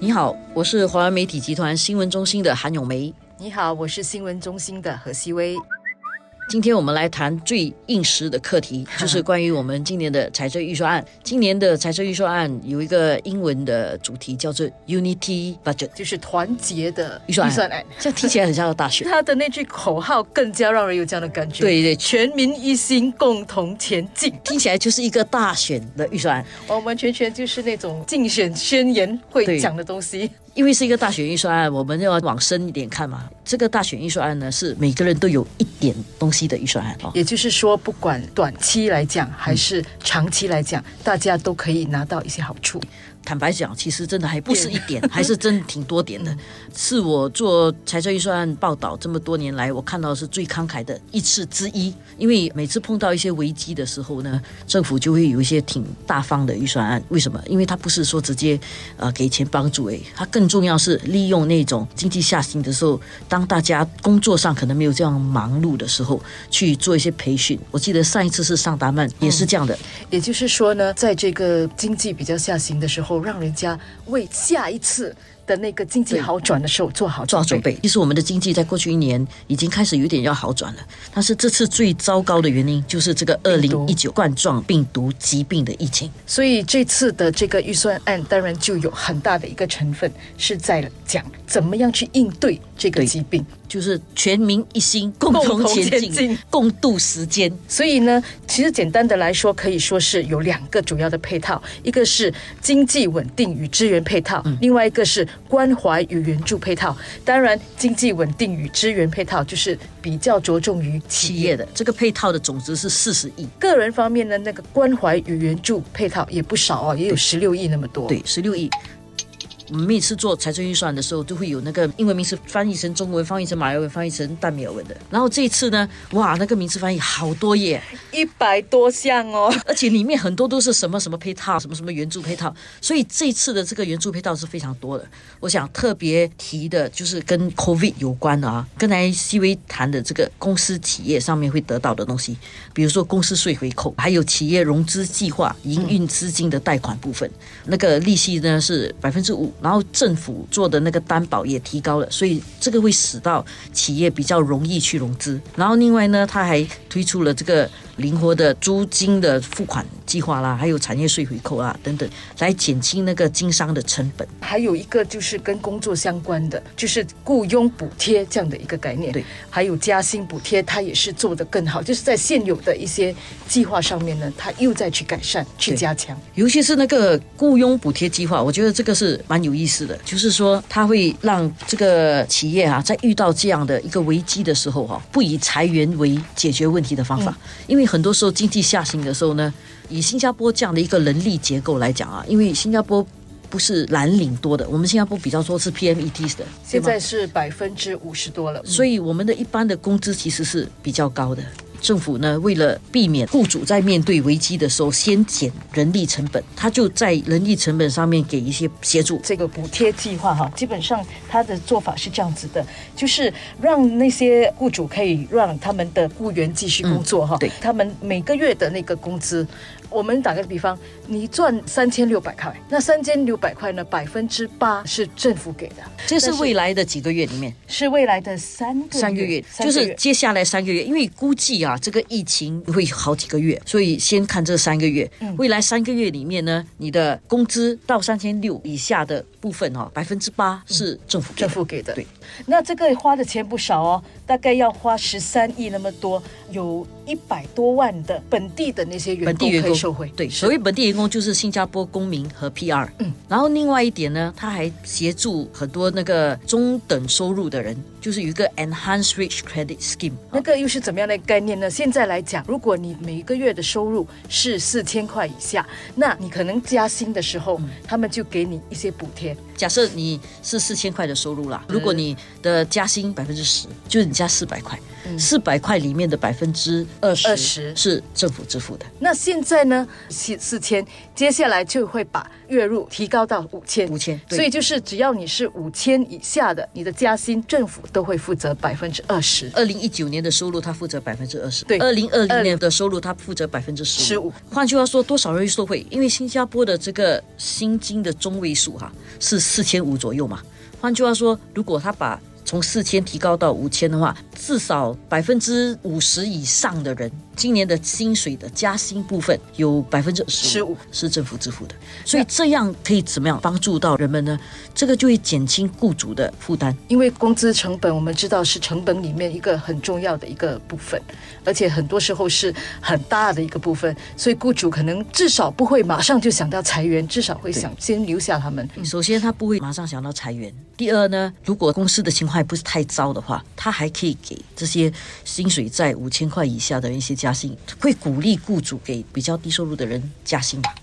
你好，我是华为媒体集团新闻中心的韩永梅。你好，我是新闻中心的何希薇。今天我们来谈最应时的课题，就是关于我们今年的财政预算案。今年的财政预算案有一个英文的主题叫做 Unity Budget，就是团结的预算案。这样听起来很像大选。他的那句口号更加让人有这样的感觉。对对，全民一心，共同前进，听起来就是一个大选的预算案，完完全全就是那种竞选宣言会讲的东西。因为是一个大选预算案，我们要往深一点看嘛。这个大选预算案呢，是每个人都有一点东西的预算案。也就是说，不管短期来讲还是长期来讲，大家都可以拿到一些好处。坦白讲，其实真的还不是一点，还是真挺多点的。是我做财政预算案报道这么多年来，我看到是最慷慨的一次之一。因为每次碰到一些危机的时候呢，政府就会有一些挺大方的预算案。为什么？因为它不是说直接呃给钱帮助，诶，它更重要是利用那种经济下行的时候，当大家工作上可能没有这样忙碌的时候，去做一些培训。我记得上一次是上达曼也是这样的。也就是说呢，在这个经济比较下行的时候。让人家为下一次的那个经济好转的时候做好做好准备。其实我们的经济在过去一年已经开始有点要好转了，但是这次最糟糕的原因就是这个二零一九冠状病毒疾病的疫情。所以这次的这个预算案当然就有很大的一个成分是在讲怎么样去应对这个疾病。就是全民一心，共同前进，共度时间。所以呢，其实简单的来说，可以说是有两个主要的配套，一个是经济稳定与资源配套，另外一个是关怀与援助配套。当然，经济稳定与支援配套就是比较着重于企业的。这个配套的总值是四十亿。个人方面呢那个关怀与援助配套也不少哦，也有十六亿那么多。对，十六亿。我们每次做财政预算的时候，都会有那个英文名词翻译成中文，翻译成马来文，翻译成淡米尔文的。然后这一次呢，哇，那个名词翻译好多页，一百多项哦，而且里面很多都是什么什么配套，什么什么援助配套。所以这次的这个援助配套是非常多的。我想特别提的就是跟 COVID 有关的啊，刚才 C V 谈的这个公司企业上面会得到的东西，比如说公司税回扣，还有企业融资计划营运资金的贷款部分，那个利息呢是百分之五。然后政府做的那个担保也提高了，所以这个会使到企业比较容易去融资。然后另外呢，他还推出了这个。灵活的租金的付款计划啦，还有产业税回扣啊等等，来减轻那个经商的成本。还有一个就是跟工作相关的，就是雇佣补贴这样的一个概念。对，还有加薪补贴，它也是做得更好。就是在现有的一些计划上面呢，它又再去改善、去加强。尤其是那个雇佣补贴计划，我觉得这个是蛮有意思的。就是说，它会让这个企业啊，在遇到这样的一个危机的时候哈，不以裁员为解决问题的方法，因为。很多时候经济下行的时候呢，以新加坡这样的一个人力结构来讲啊，因为新加坡不是蓝领多的，我们新加坡比较说是 PMET 的，现在是百分之五十多了，所以我们的一般的工资其实是比较高的。政府呢，为了避免雇主在面对危机的时候先减人力成本，他就在人力成本上面给一些协助。这个补贴计划哈，基本上他的做法是这样子的，就是让那些雇主可以让他们的雇员继续工作哈，对，他们每个月的那个工资。我们打个比方，你赚三千六百块，那三千六百块呢，百分之八是政府给的。这是未来的几个月里面，是未来的三三个月，就是接下来三个月，因为估计啊，这个疫情会好几个月，所以先看这三个月。未来三个月里面呢，你的工资到三千六以下的部分哦，百分之八是政府政府给的。对，那这个花的钱不少哦，大概要花十三亿那么多，有一百多万的本地的那些员工可以。受惠对，所谓本地员工就是新加坡公民和 PR。嗯，然后另外一点呢，他还协助很多那个中等收入的人，就是有一个 Enhanced Rich Credit Scheme。那个又是怎么样的概念呢？现在来讲，如果你每一个月的收入是四千块以下，那你可能加薪的时候，他们就给你一些补贴。假设你是四千块的收入啦，如果你的加薪百分之十，就是你加四百块，四百块里面的百分之二十，二十是政府支付的。那现在呢，四四千，接下来就会把月入提高到五千，五千。所以就是只要你是五千以下的，你的加薪政府都会负责百分之二十。二零一九年的收入他负责百分之二十，对二零二零年的收入他负责百分之十15换句话说，多少人会受惠？因为新加坡的这个薪金的中位数哈、是四千五左右嘛。换句话说，如果他把从四千提高到五千的话，至少百分之五十以上的人，今年的薪水的加薪部分有百分之十15是政府支付的，所以这样可以怎么样帮助到人们呢？这个就会减轻雇主的负担。因为工资成本我们知道是成本里面一个很重要的一个部分，而且很多时候是很大的一个部分，所以雇主可能至少不会马上就想到裁员，至少会想先留下他们。首先，他不会马上想到裁员。第二呢，如果公司的情况还不是太糟的话，他还可以给这些薪水在五千块以下的一些加薪，会鼓励雇主给比较低收入的人加薪吧。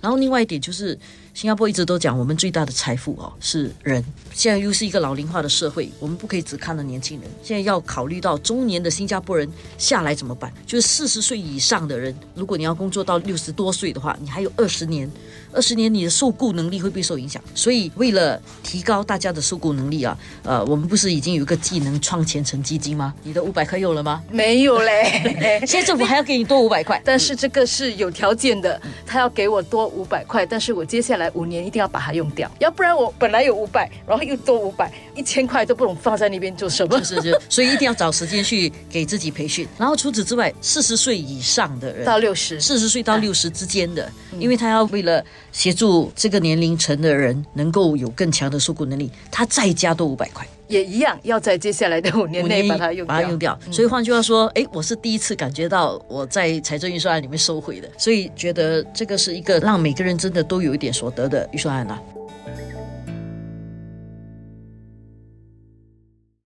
然后另外一点就是，新加坡一直都讲我们最大的财富哦是人，现在又是一个老龄化的社会，我们不可以只看到年轻人，现在要考虑到中年的新加坡人下来怎么办？就是四十岁以上的人，如果你要工作到六十多岁的话，你还有二十年，二十年你的受雇能力会不会受影响？所以为了提高大家的受雇能力啊，呃，我们不是已经有一个技能创前程基金吗？你的五百块有了吗？没有嘞，现在政府还要给你多五百块，但是这个是有条件的，他要给我多五百块，但是我接下来五年一定要把它用掉，要不然我本来有五百，然后又多五百，一千块都不懂放在那边做什么。是是，所以一定要找时间去给自己培训。然后除此之外，四十岁以上的人到六十，四十岁到六十之间的，因为他要为了协助这个年龄层的人能够有更强的收购能力，他再加多五百块，也一样要在接下来的五年内把它用掉。把它用掉。所以换句话说，哎，我是第一次感觉到我在财政预算案里面收回的，所以觉得这个是一个让每个人真的都有一点所得的预算案啊。